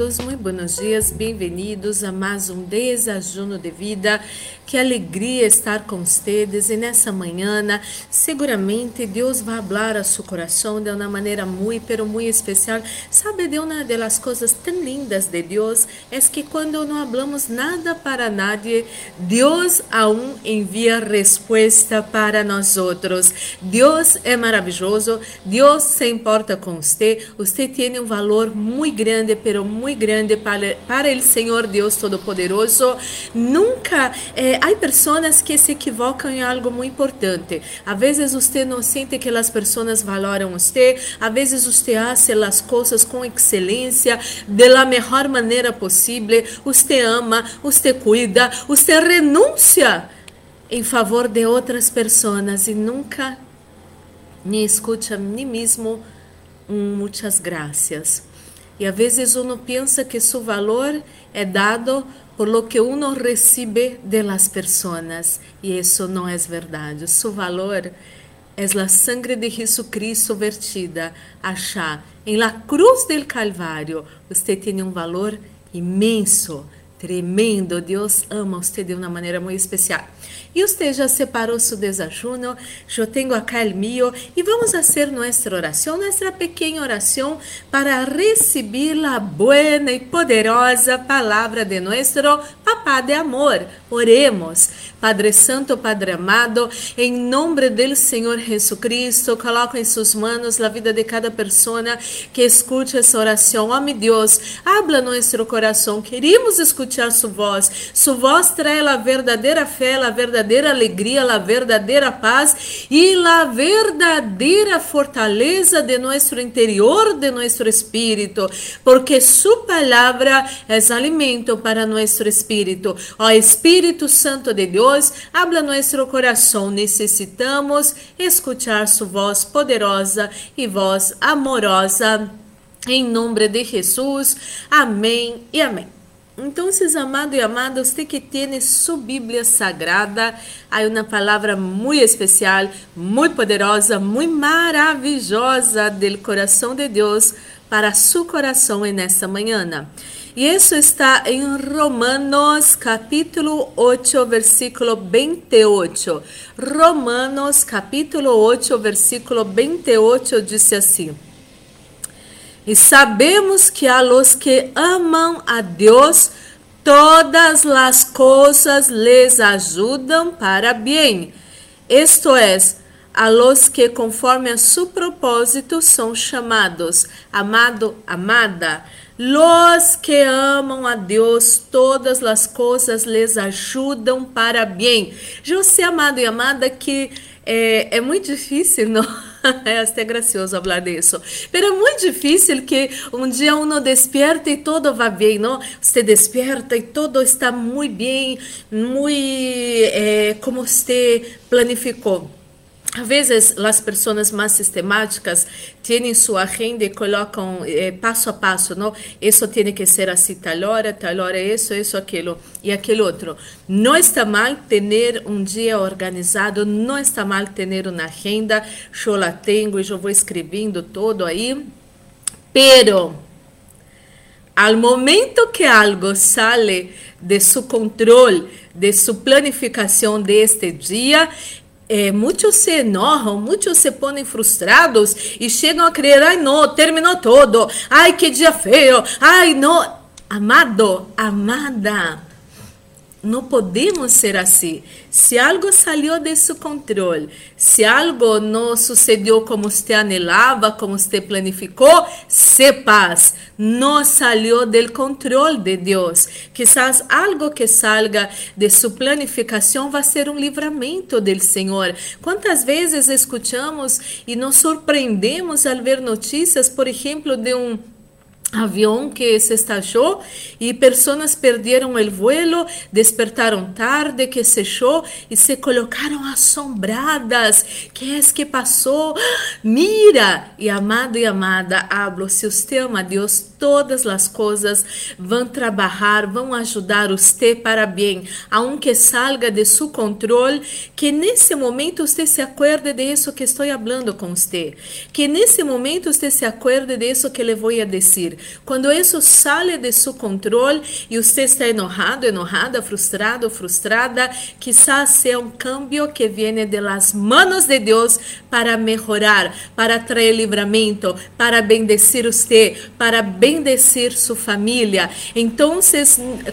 amados, muito buenos dias, bem-vindos a mais um desajuno de vida. Que alegria estar com vocês e nessa manhã, seguramente Deus vai falar a seu coração de uma maneira muito, pero muito especial. Sabe de uma das coisas tão lindas de Deus é que quando não falamos nada para nadie, Deus aún envia resposta para nós outros. Deus é maravilhoso, Deus se importa com você, você tem um valor muito grande, pero muito grande para, para o Senhor Deus Todo-Poderoso. Nunca eh, há pessoas que se equivocam em algo muito importante. Às vezes você não sente que as pessoas valoram você, às vezes você faz as coisas com excelência, de la melhor maneira possível. Você ama, você cuida, você renuncia em favor de outras pessoas e nunca nem escuta nem mesmo um muitas graças. E às vezes uno pensa que seu valor é dado por lo que uno recibe de las. E isso não é verdade. Seu valor é a sangre de Jesucristo vertida, achar em la cruz del Calvário. Você tem um valor imenso, tremendo. Deus ama você de uma maneira muito especial. E você já separou seu desajuno, eu tenho acá o meu, e vamos fazer nossa oração, nossa pequena oração para receber a boa e poderosa palavra de nosso Papá de amor. Oremos. Padre Santo, Padre amado, em nome do Senhor Jesucristo, coloco em suas mãos a vida de cada pessoa que escute essa oração. Oh, meu Deus, habla nosso coração. Queremos escutar sua voz. Sua voz traz a verdadeira fé, a verdadeira alegria, a verdadeira paz e a verdadeira fortaleza de nosso interior, de nosso espírito, porque sua palavra é alimento para nosso espírito. Ó Espírito Santo de Deus, habla nuestro coração. Necessitamos escuchar sua voz poderosa e voz amorosa. Em nome de Jesus. Amém e amém. Então, amado e amada, você que tem sua Bíblia Sagrada, há uma palavra muito especial, muito poderosa, muito maravilhosa do coração de Deus para seu coração nessa manhã. E isso está em Romanos capítulo 8, versículo 28. Romanos capítulo 8, versículo 28 diz assim: E sabemos que a los que amam a Deus, todas as coisas les ajudam para bem. Isto é, a los que conforme a seu propósito são chamados. Amado, amada, Los que amam a Deus, todas as coisas les ajudam para bem. José, amado e amada, que é, é muito difícil, não? É até gracioso falar disso. Mas é muito difícil que um dia uno despierta e todo vai bem, não? Você desperta e todo está muito bem, muito é, como você planificou. Às vezes, as pessoas mais sistemáticas têm sua agenda e colocam eh, passo a passo, não? Isso tem que ser assim, tal hora, tal hora, isso, isso, aquilo e aquele outro. Não está mal ter um dia organizado, não está mal ter uma agenda. Eu la tenho e eu vou escrevendo todo aí. Pero, al momento que algo sale de seu controle, de sua planificação deste dia, é, muitos se enojam, muitos se põem frustrados e chegam a crer, ai não, terminou todo, ai que dia feio, ai não. Amado, amada, não podemos ser assim. Se algo saiu de seu controle, se algo não sucedeu como você anelava, como você planificou, se paz, não saiu do controle de Deus. Quizás algo que salga de sua planificação vai ser um livramento do Senhor. Quantas vezes escutamos e nos surpreendemos ao ver notícias, por exemplo, de um avião que se estallou e pessoas perderam o vuelo, despertaram tarde, que fechou e se colocaram assombradas. Que é que passou? Mira! E amado e amada, hablo, se você ama a Deus, todas as coisas vão trabalhar, vão ajudar você para bem, aunque salga de seu controle, que nesse momento você se acuerde de isso que estou falando com você, que nesse momento você se acuerde de isso que le vou a dizer Quando isso sale de seu controle e você está enojado, enojada, frustrado, frustrada, quizás seja um cambio que vem de las manos de Deus para melhorar, para trazer livramento, para bendecir você, para bendecir sua família. Então,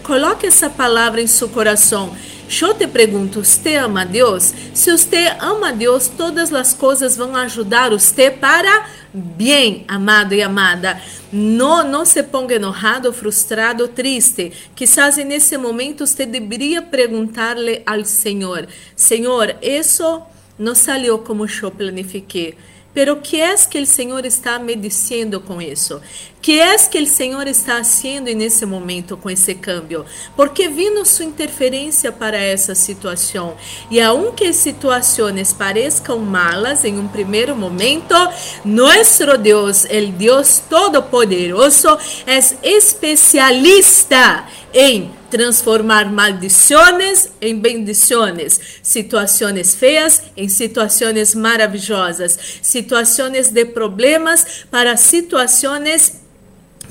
coloque essa palavra em seu coração. Eu te pergunto, você ama Deus? Se você ama Deus, todas as coisas vão ajudar você para bem, amado e amada. Não, não se ponga enojado, frustrado, triste. Quizás nesse momento você deveria perguntar-lhe ao Senhor: Senhor, isso não saiu como eu planifiquei. Pero que é que o Senhor está me dizendo com isso? Que é que o Senhor está fazendo nesse momento com esse câmbio? Porque vino sua interferência para essa situação. E aunque situações pareçam malas em um primeiro momento, nosso Deus, o Deus Todo-Poderoso, é especialista em transformar maldições em bendições, situações feias em situações maravilhosas, situações de problemas para situações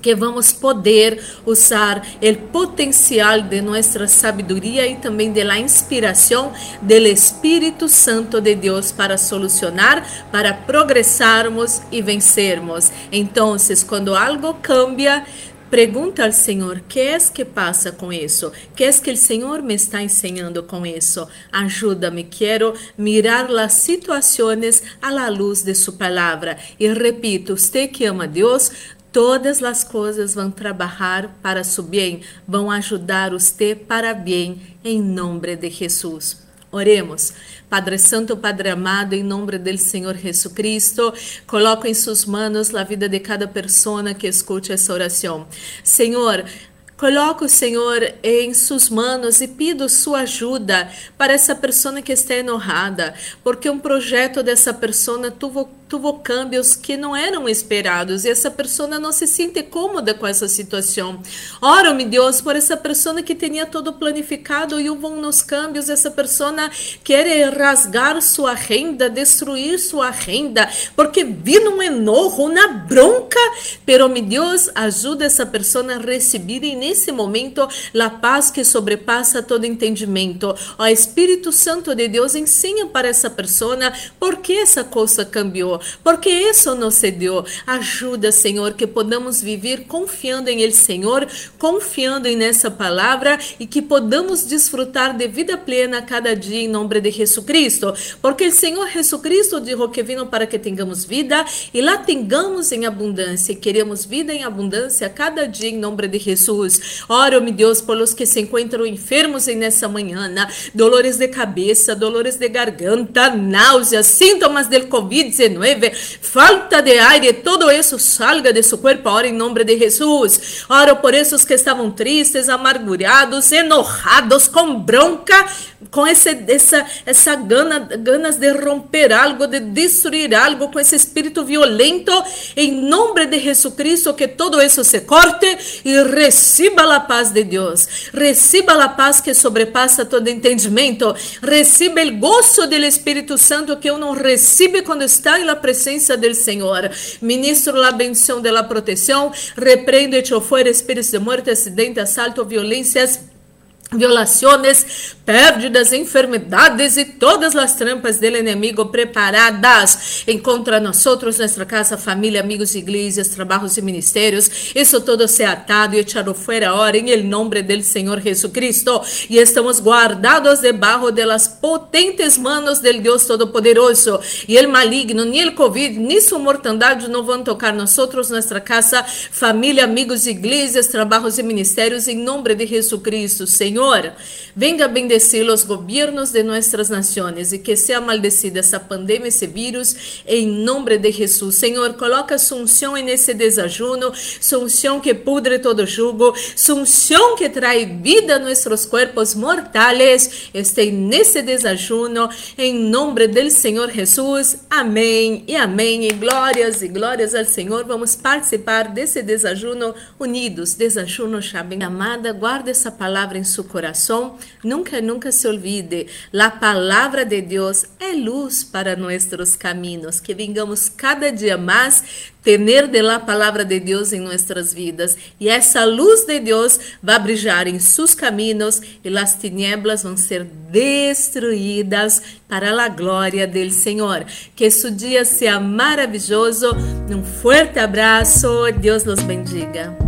que vamos poder usar o potencial de nossa sabedoria e também de la inspiração do Espírito Santo de Deus para solucionar, para progressarmos e vencermos. Então, quando algo cambia, Pergunta ao Senhor, que é que passa com isso? Que é que o Senhor me está ensinando com isso? Ajuda-me, quero mirar as situações à luz de sua palavra. E repito, você que ama Deus, todas as coisas vão trabalhar para seu bem, vão ajudar você para bem, em nome de Jesus. Oremos. Padre Santo, Padre amado, em nome do Senhor Jesus Cristo, coloco em suas mãos a vida de cada pessoa que escute essa oração. Senhor, Coloco, Senhor, em suas mãos e pido sua ajuda para essa pessoa que está enojada, porque um projeto dessa pessoa tuvo tuvo cambios que não eram esperados e essa pessoa não se sente cômoda com essa situação. Oro-me, Deus, por essa pessoa que tinha todo planificado e houve nos cambios, essa pessoa quer rasgar sua renda, destruir sua renda, porque viu um enojo, uma bronca, pero, meu Deus, ajuda essa pessoa a receber nesse momento a paz que sobrepassa todo entendimento. O Espírito Santo de Deus ensina para essa pessoa por que essa coisa cambiou porque isso nos cedeu. Ajuda, Senhor, que podamos viver confiando em Ele, Senhor, confiando em nessa palavra e que podamos desfrutar de vida plena cada dia em nome de Jesus Cristo. Porque o Senhor Jesus Cristo disse que vino para que tenhamos vida e lá tenhamos em abundância. Queremos vida em abundância cada dia em nome de Jesus. Oro, meu Deus, pelos que se encontram enfermos em nessa manhã, dolores de cabeça, dolores de garganta, náuseas, sintomas del Covid-19 falta de aire, todo isso salga de seu corpo ahora em nome de Jesus. Oro por esses que estavam tristes, amargurados, enojados, com bronca, com esse, essa, essa gana, ganas de romper algo, de destruir algo, com esse espírito violento, em nome de Jesus Cristo, que todo isso se corte e receba a paz de Deus, receba a paz que sobrepassa todo entendimento, receba o gozo do Espírito Santo que eu não recebo quando está presença do Senhor. Ministro a bendição de la proteção, repreende e fuera espíritos de morte, acidente, assalto, violências violações, pérdidas, enfermidades e todas as trampas do inimigo preparadas encontra nós nossa casa, família, amigos, igrejas, trabalhos e ministérios. Isso todo se atado e echado fora ahora em nome do Senhor Jesucristo. E estamos guardados debaixo de las potentes manos del Deus Todo-Poderoso. E el maligno, nem o Covid, nem sua mortandade não vão tocar nós nossa casa, família, amigos, igrejas, trabalhos e ministérios em nome de Jesucristo, Senhor. Senhor, venga bendecir os governos de nossas nações e que seja maldecida essa pandemia, esse vírus, em nome de Jesus. Senhor, coloca sunção nesse desajuno, sunção que pudre todo jugo, sunção que traz vida a nossos corpos mortais, este nesse desajuno, em nome do Senhor Jesus. Amém e amém. E glórias e glórias ao Senhor. Vamos participar desse desajuno unidos. Desajuno, Shabem. Amada, guarda essa palavra em sua coração, nunca, nunca se olvide, a palavra de Deus é luz para nossos caminhos, que vengamos cada dia mais tener de la palavra de Deus em nossas vidas. E essa luz de Deus vai brilhar em seus caminhos e as tinieblas vão ser destruídas para a glória do Senhor. Que seu dia seja maravilhoso. Um forte abraço. Deus nos bendiga.